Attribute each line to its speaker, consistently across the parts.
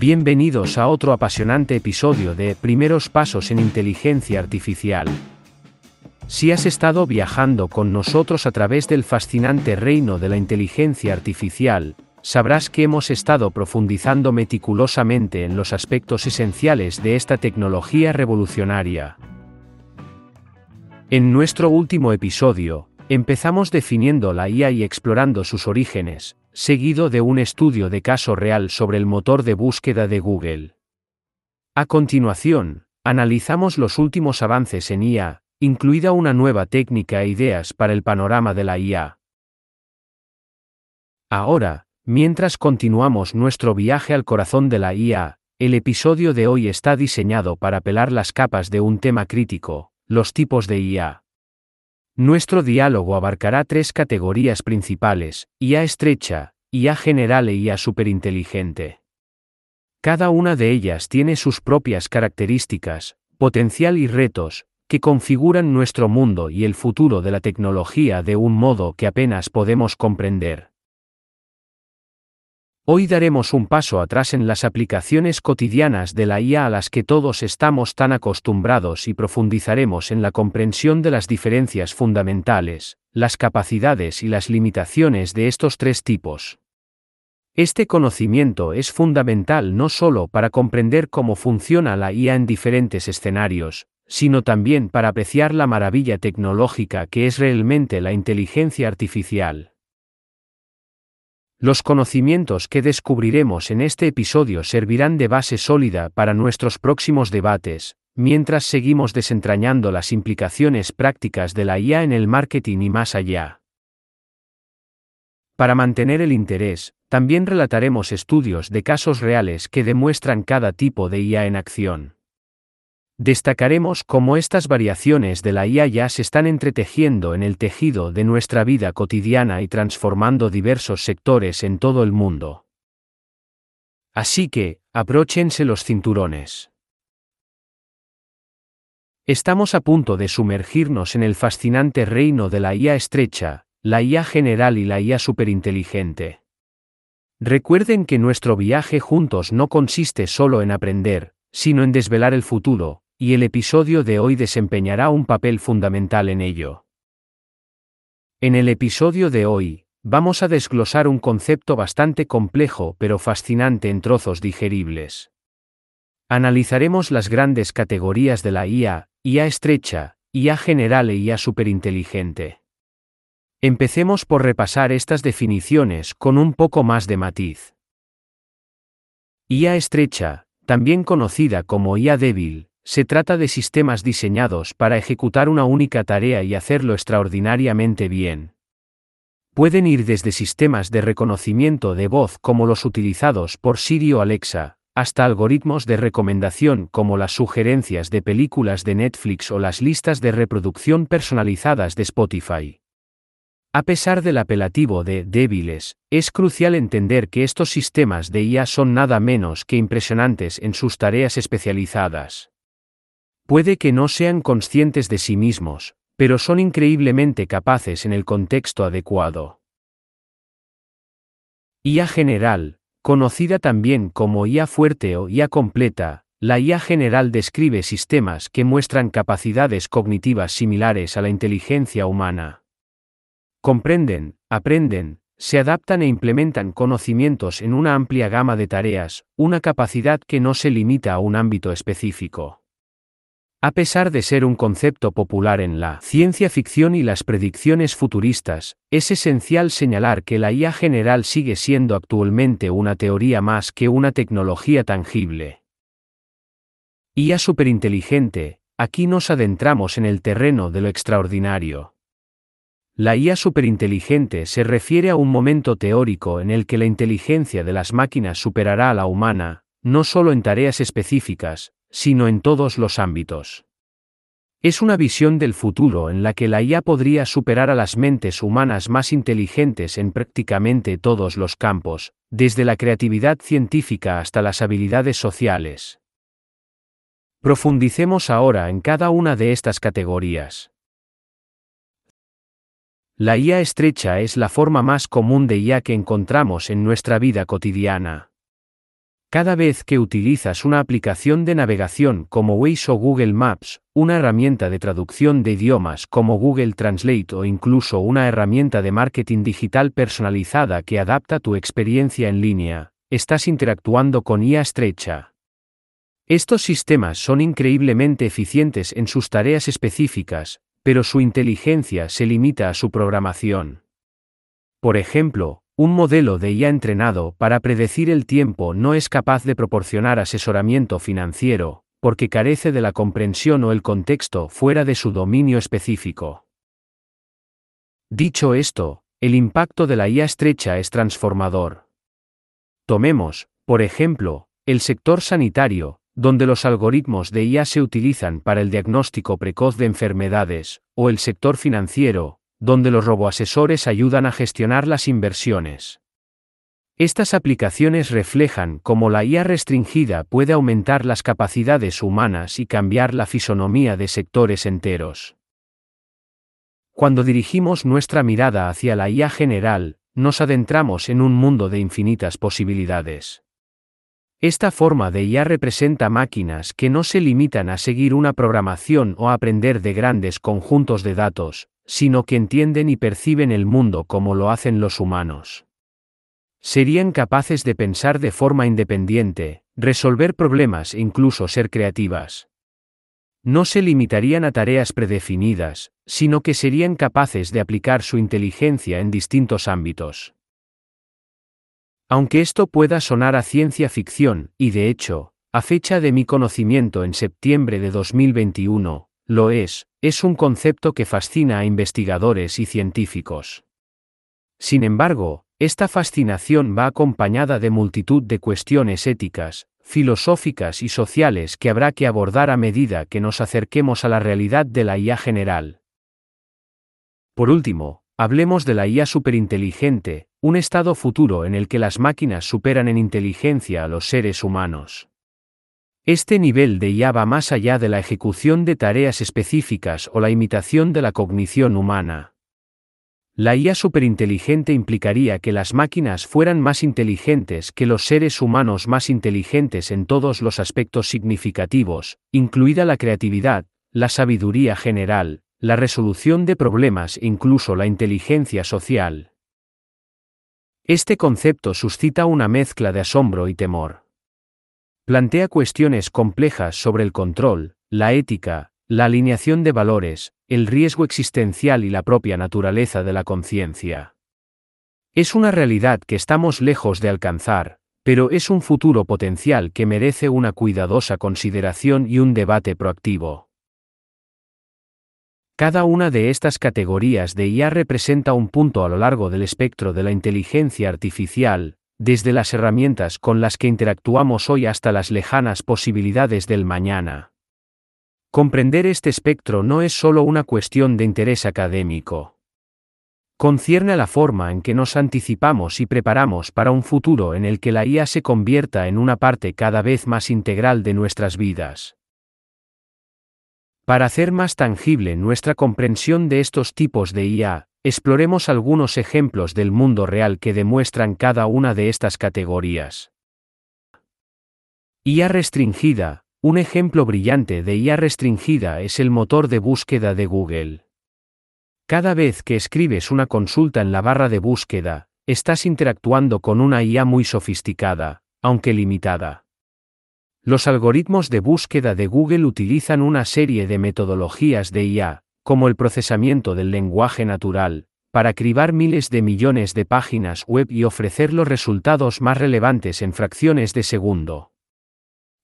Speaker 1: Bienvenidos a otro apasionante episodio de Primeros Pasos en Inteligencia Artificial. Si has estado viajando con nosotros a través del fascinante reino de la inteligencia artificial, sabrás que hemos estado profundizando meticulosamente en los aspectos esenciales de esta tecnología revolucionaria. En nuestro último episodio, empezamos definiendo la IA y explorando sus orígenes, seguido de un estudio de caso real sobre el motor de búsqueda de Google. A continuación, analizamos los últimos avances en IA, incluida una nueva técnica e ideas para el panorama de la IA. Ahora, mientras continuamos nuestro viaje al corazón de la IA, el episodio de hoy está diseñado para pelar las capas de un tema crítico, los tipos de IA. Nuestro diálogo abarcará tres categorías principales, IA estrecha, IA general e IA superinteligente. Cada una de ellas tiene sus propias características, potencial y retos, que configuran nuestro mundo y el futuro de la tecnología de un modo que apenas podemos comprender. Hoy daremos un paso atrás en las aplicaciones cotidianas de la IA a las que todos estamos tan acostumbrados y profundizaremos en la comprensión de las diferencias fundamentales, las capacidades y las limitaciones de estos tres tipos. Este conocimiento es fundamental no solo para comprender cómo funciona la IA en diferentes escenarios, sino también para apreciar la maravilla tecnológica que es realmente la inteligencia artificial. Los conocimientos que descubriremos en este episodio servirán de base sólida para nuestros próximos debates, mientras seguimos desentrañando las implicaciones prácticas de la IA en el marketing y más allá. Para mantener el interés, también relataremos estudios de casos reales que demuestran cada tipo de IA en acción. Destacaremos cómo estas variaciones de la IA ya se están entretejiendo en el tejido de nuestra vida cotidiana y transformando diversos sectores en todo el mundo. Así que, abróchense los cinturones. Estamos a punto de sumergirnos en el fascinante reino de la IA estrecha, la IA general y la IA superinteligente. Recuerden que nuestro viaje juntos no consiste solo en aprender, sino en desvelar el futuro, y el episodio de hoy desempeñará un papel fundamental en ello. En el episodio de hoy, vamos a desglosar un concepto bastante complejo pero fascinante en trozos digeribles. Analizaremos las grandes categorías de la IA, IA estrecha, IA general e IA superinteligente. Empecemos por repasar estas definiciones con un poco más de matiz. IA estrecha, también conocida como IA débil, se trata de sistemas diseñados para ejecutar una única tarea y hacerlo extraordinariamente bien. Pueden ir desde sistemas de reconocimiento de voz como los utilizados por Siri o Alexa, hasta algoritmos de recomendación como las sugerencias de películas de Netflix o las listas de reproducción personalizadas de Spotify. A pesar del apelativo de débiles, es crucial entender que estos sistemas de IA son nada menos que impresionantes en sus tareas especializadas. Puede que no sean conscientes de sí mismos, pero son increíblemente capaces en el contexto adecuado. IA general, conocida también como IA fuerte o IA completa, la IA general describe sistemas que muestran capacidades cognitivas similares a la inteligencia humana. Comprenden, aprenden, se adaptan e implementan conocimientos en una amplia gama de tareas, una capacidad que no se limita a un ámbito específico. A pesar de ser un concepto popular en la ciencia ficción y las predicciones futuristas, es esencial señalar que la IA general sigue siendo actualmente una teoría más que una tecnología tangible. IA superinteligente, aquí nos adentramos en el terreno de lo extraordinario. La IA superinteligente se refiere a un momento teórico en el que la inteligencia de las máquinas superará a la humana, no solo en tareas específicas, sino en todos los ámbitos. Es una visión del futuro en la que la IA podría superar a las mentes humanas más inteligentes en prácticamente todos los campos, desde la creatividad científica hasta las habilidades sociales. Profundicemos ahora en cada una de estas categorías. La IA estrecha es la forma más común de IA que encontramos en nuestra vida cotidiana. Cada vez que utilizas una aplicación de navegación como Waze o Google Maps, una herramienta de traducción de idiomas como Google Translate o incluso una herramienta de marketing digital personalizada que adapta tu experiencia en línea, estás interactuando con IA estrecha. Estos sistemas son increíblemente eficientes en sus tareas específicas, pero su inteligencia se limita a su programación. Por ejemplo, un modelo de IA entrenado para predecir el tiempo no es capaz de proporcionar asesoramiento financiero, porque carece de la comprensión o el contexto fuera de su dominio específico. Dicho esto, el impacto de la IA estrecha es transformador. Tomemos, por ejemplo, el sector sanitario, donde los algoritmos de IA se utilizan para el diagnóstico precoz de enfermedades, o el sector financiero, donde los roboasesores ayudan a gestionar las inversiones. Estas aplicaciones reflejan cómo la IA restringida puede aumentar las capacidades humanas y cambiar la fisonomía de sectores enteros. Cuando dirigimos nuestra mirada hacia la IA general, nos adentramos en un mundo de infinitas posibilidades. Esta forma de IA representa máquinas que no se limitan a seguir una programación o aprender de grandes conjuntos de datos, sino que entienden y perciben el mundo como lo hacen los humanos. Serían capaces de pensar de forma independiente, resolver problemas e incluso ser creativas. No se limitarían a tareas predefinidas, sino que serían capaces de aplicar su inteligencia en distintos ámbitos. Aunque esto pueda sonar a ciencia ficción, y de hecho, a fecha de mi conocimiento en septiembre de 2021, lo es, es un concepto que fascina a investigadores y científicos. Sin embargo, esta fascinación va acompañada de multitud de cuestiones éticas, filosóficas y sociales que habrá que abordar a medida que nos acerquemos a la realidad de la IA general. Por último, hablemos de la IA superinteligente, un estado futuro en el que las máquinas superan en inteligencia a los seres humanos. Este nivel de IA va más allá de la ejecución de tareas específicas o la imitación de la cognición humana. La IA superinteligente implicaría que las máquinas fueran más inteligentes que los seres humanos más inteligentes en todos los aspectos significativos, incluida la creatividad, la sabiduría general, la resolución de problemas e incluso la inteligencia social. Este concepto suscita una mezcla de asombro y temor. Plantea cuestiones complejas sobre el control, la ética, la alineación de valores, el riesgo existencial y la propia naturaleza de la conciencia. Es una realidad que estamos lejos de alcanzar, pero es un futuro potencial que merece una cuidadosa consideración y un debate proactivo. Cada una de estas categorías de IA representa un punto a lo largo del espectro de la inteligencia artificial, desde las herramientas con las que interactuamos hoy hasta las lejanas posibilidades del mañana. Comprender este espectro no es solo una cuestión de interés académico. Concierne a la forma en que nos anticipamos y preparamos para un futuro en el que la IA se convierta en una parte cada vez más integral de nuestras vidas. Para hacer más tangible nuestra comprensión de estos tipos de IA, Exploremos algunos ejemplos del mundo real que demuestran cada una de estas categorías. IA restringida. Un ejemplo brillante de IA restringida es el motor de búsqueda de Google. Cada vez que escribes una consulta en la barra de búsqueda, estás interactuando con una IA muy sofisticada, aunque limitada. Los algoritmos de búsqueda de Google utilizan una serie de metodologías de IA, como el procesamiento del lenguaje natural, para cribar miles de millones de páginas web y ofrecer los resultados más relevantes en fracciones de segundo.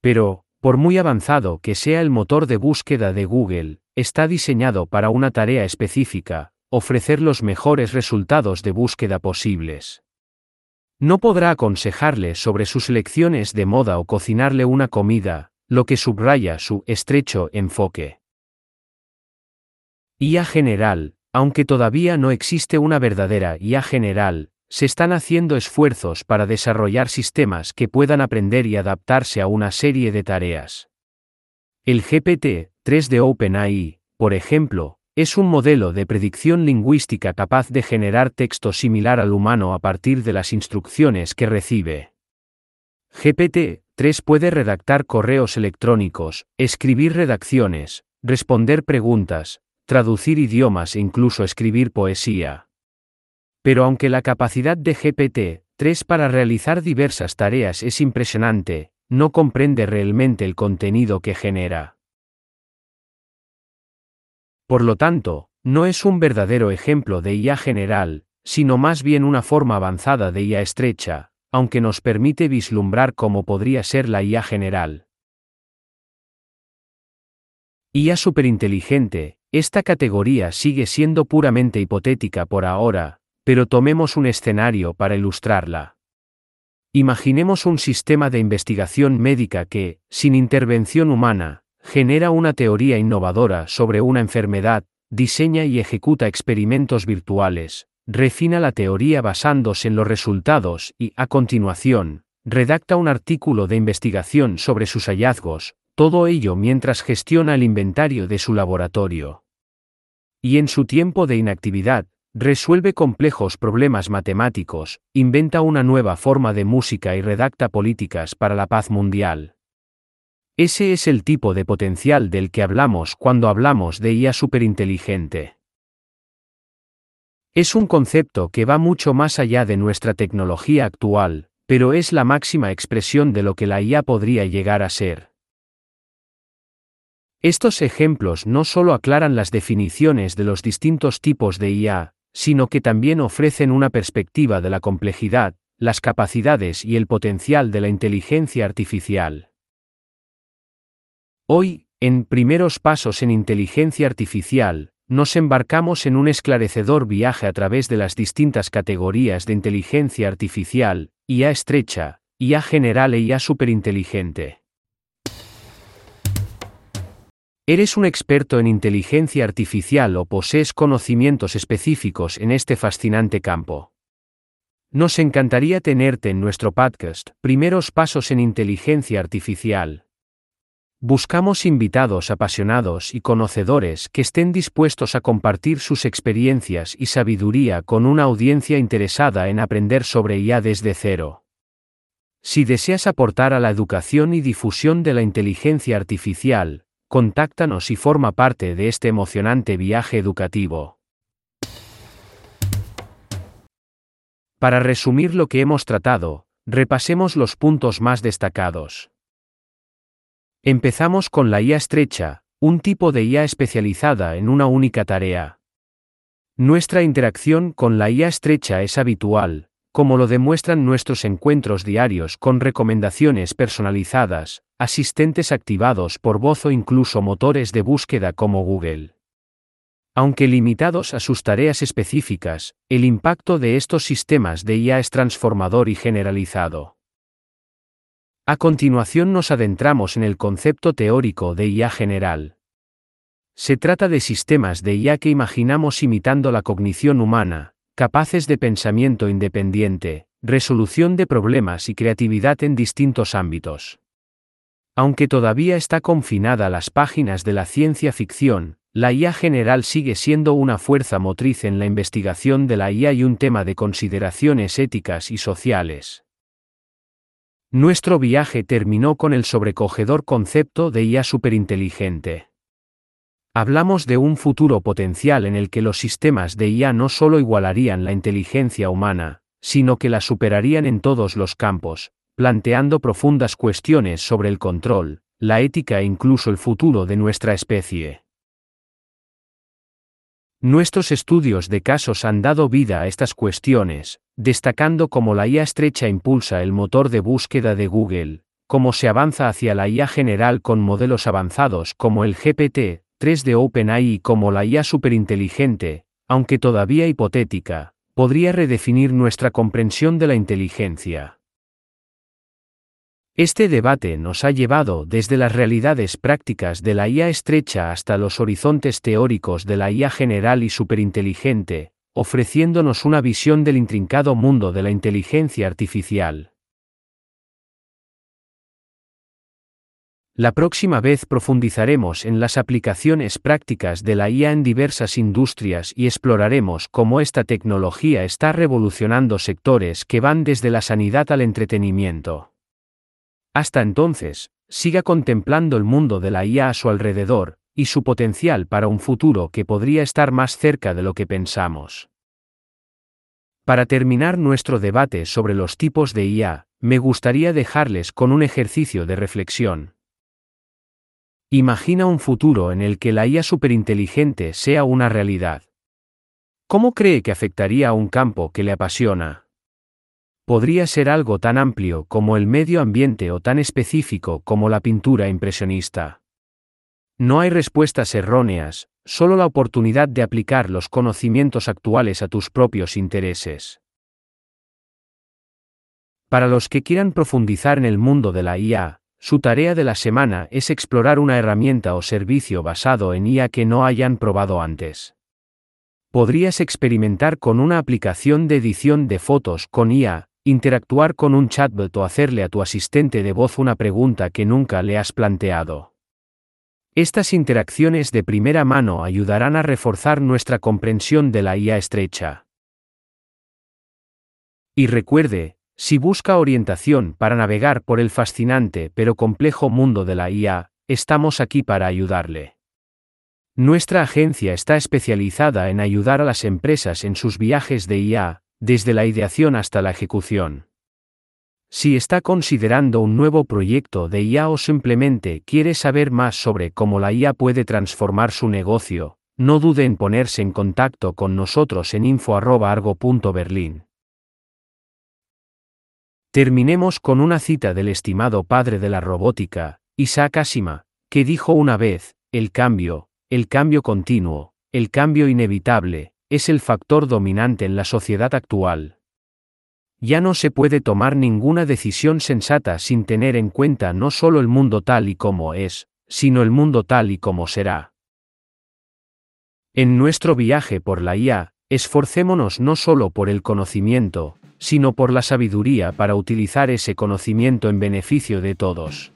Speaker 1: Pero, por muy avanzado que sea el motor de búsqueda de Google, está diseñado para una tarea específica, ofrecer los mejores resultados de búsqueda posibles. No podrá aconsejarle sobre sus elecciones de moda o cocinarle una comida, lo que subraya su estrecho enfoque. IA general, aunque todavía no existe una verdadera IA general, se están haciendo esfuerzos para desarrollar sistemas que puedan aprender y adaptarse a una serie de tareas. El GPT-3 de OpenAI, por ejemplo, es un modelo de predicción lingüística capaz de generar texto similar al humano a partir de las instrucciones que recibe. GPT 3 puede redactar correos electrónicos, escribir redacciones, responder preguntas, traducir idiomas e incluso escribir poesía. Pero aunque la capacidad de GPT-3 para realizar diversas tareas es impresionante, no comprende realmente el contenido que genera. Por lo tanto, no es un verdadero ejemplo de IA general, sino más bien una forma avanzada de IA estrecha, aunque nos permite vislumbrar cómo podría ser la IA general. IA superinteligente, esta categoría sigue siendo puramente hipotética por ahora, pero tomemos un escenario para ilustrarla. Imaginemos un sistema de investigación médica que, sin intervención humana, genera una teoría innovadora sobre una enfermedad, diseña y ejecuta experimentos virtuales, refina la teoría basándose en los resultados y, a continuación, redacta un artículo de investigación sobre sus hallazgos, todo ello mientras gestiona el inventario de su laboratorio. Y en su tiempo de inactividad, resuelve complejos problemas matemáticos, inventa una nueva forma de música y redacta políticas para la paz mundial. Ese es el tipo de potencial del que hablamos cuando hablamos de IA superinteligente. Es un concepto que va mucho más allá de nuestra tecnología actual, pero es la máxima expresión de lo que la IA podría llegar a ser. Estos ejemplos no solo aclaran las definiciones de los distintos tipos de IA, sino que también ofrecen una perspectiva de la complejidad, las capacidades y el potencial de la inteligencia artificial. Hoy, en Primeros Pasos en Inteligencia Artificial, nos embarcamos en un esclarecedor viaje a través de las distintas categorías de inteligencia artificial, IA estrecha, IA general e IA superinteligente. ¿Eres un experto en inteligencia artificial o posees conocimientos específicos en este fascinante campo? Nos encantaría tenerte en nuestro podcast, Primeros Pasos en Inteligencia Artificial. Buscamos invitados apasionados y conocedores que estén dispuestos a compartir sus experiencias y sabiduría con una audiencia interesada en aprender sobre IA desde cero. Si deseas aportar a la educación y difusión de la inteligencia artificial, contáctanos y forma parte de este emocionante viaje educativo. Para resumir lo que hemos tratado, repasemos los puntos más destacados. Empezamos con la IA estrecha, un tipo de IA especializada en una única tarea. Nuestra interacción con la IA estrecha es habitual, como lo demuestran nuestros encuentros diarios con recomendaciones personalizadas, asistentes activados por voz o incluso motores de búsqueda como Google. Aunque limitados a sus tareas específicas, el impacto de estos sistemas de IA es transformador y generalizado. A continuación nos adentramos en el concepto teórico de IA general. Se trata de sistemas de IA que imaginamos imitando la cognición humana, capaces de pensamiento independiente, resolución de problemas y creatividad en distintos ámbitos. Aunque todavía está confinada a las páginas de la ciencia ficción, la IA general sigue siendo una fuerza motriz en la investigación de la IA y un tema de consideraciones éticas y sociales. Nuestro viaje terminó con el sobrecogedor concepto de IA superinteligente. Hablamos de un futuro potencial en el que los sistemas de IA no solo igualarían la inteligencia humana, sino que la superarían en todos los campos, planteando profundas cuestiones sobre el control, la ética e incluso el futuro de nuestra especie. Nuestros estudios de casos han dado vida a estas cuestiones, destacando cómo la IA estrecha impulsa el motor de búsqueda de Google, cómo se avanza hacia la IA general con modelos avanzados como el GPT-3 de OpenAI y como la IA superinteligente, aunque todavía hipotética, podría redefinir nuestra comprensión de la inteligencia. Este debate nos ha llevado desde las realidades prácticas de la IA estrecha hasta los horizontes teóricos de la IA general y superinteligente, ofreciéndonos una visión del intrincado mundo de la inteligencia artificial. La próxima vez profundizaremos en las aplicaciones prácticas de la IA en diversas industrias y exploraremos cómo esta tecnología está revolucionando sectores que van desde la sanidad al entretenimiento. Hasta entonces, siga contemplando el mundo de la IA a su alrededor, y su potencial para un futuro que podría estar más cerca de lo que pensamos. Para terminar nuestro debate sobre los tipos de IA, me gustaría dejarles con un ejercicio de reflexión. Imagina un futuro en el que la IA superinteligente sea una realidad. ¿Cómo cree que afectaría a un campo que le apasiona? Podría ser algo tan amplio como el medio ambiente o tan específico como la pintura impresionista. No hay respuestas erróneas, solo la oportunidad de aplicar los conocimientos actuales a tus propios intereses. Para los que quieran profundizar en el mundo de la IA, su tarea de la semana es explorar una herramienta o servicio basado en IA que no hayan probado antes. Podrías experimentar con una aplicación de edición de fotos con IA, interactuar con un chatbot o hacerle a tu asistente de voz una pregunta que nunca le has planteado. Estas interacciones de primera mano ayudarán a reforzar nuestra comprensión de la IA estrecha. Y recuerde, si busca orientación para navegar por el fascinante pero complejo mundo de la IA, estamos aquí para ayudarle. Nuestra agencia está especializada en ayudar a las empresas en sus viajes de IA, desde la ideación hasta la ejecución. Si está considerando un nuevo proyecto de IA o simplemente quiere saber más sobre cómo la IA puede transformar su negocio, no dude en ponerse en contacto con nosotros en info.argo.berlin. Terminemos con una cita del estimado padre de la robótica, Isaac Asimov, que dijo una vez, el cambio, el cambio continuo, el cambio inevitable, es el factor dominante en la sociedad actual. Ya no se puede tomar ninguna decisión sensata sin tener en cuenta no solo el mundo tal y como es, sino el mundo tal y como será. En nuestro viaje por la IA, esforcémonos no solo por el conocimiento, sino por la sabiduría para utilizar ese conocimiento en beneficio de todos.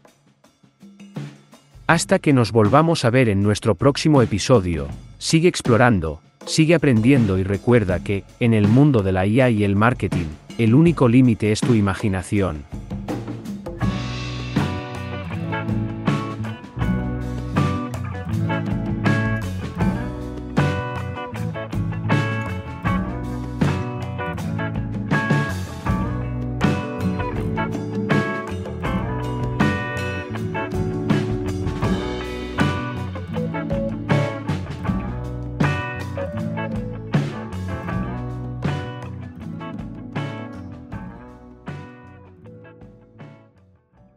Speaker 1: Hasta que nos volvamos a ver en nuestro próximo episodio, sigue explorando, sigue aprendiendo y recuerda que, en el mundo de la IA y el marketing, el único límite es tu imaginación.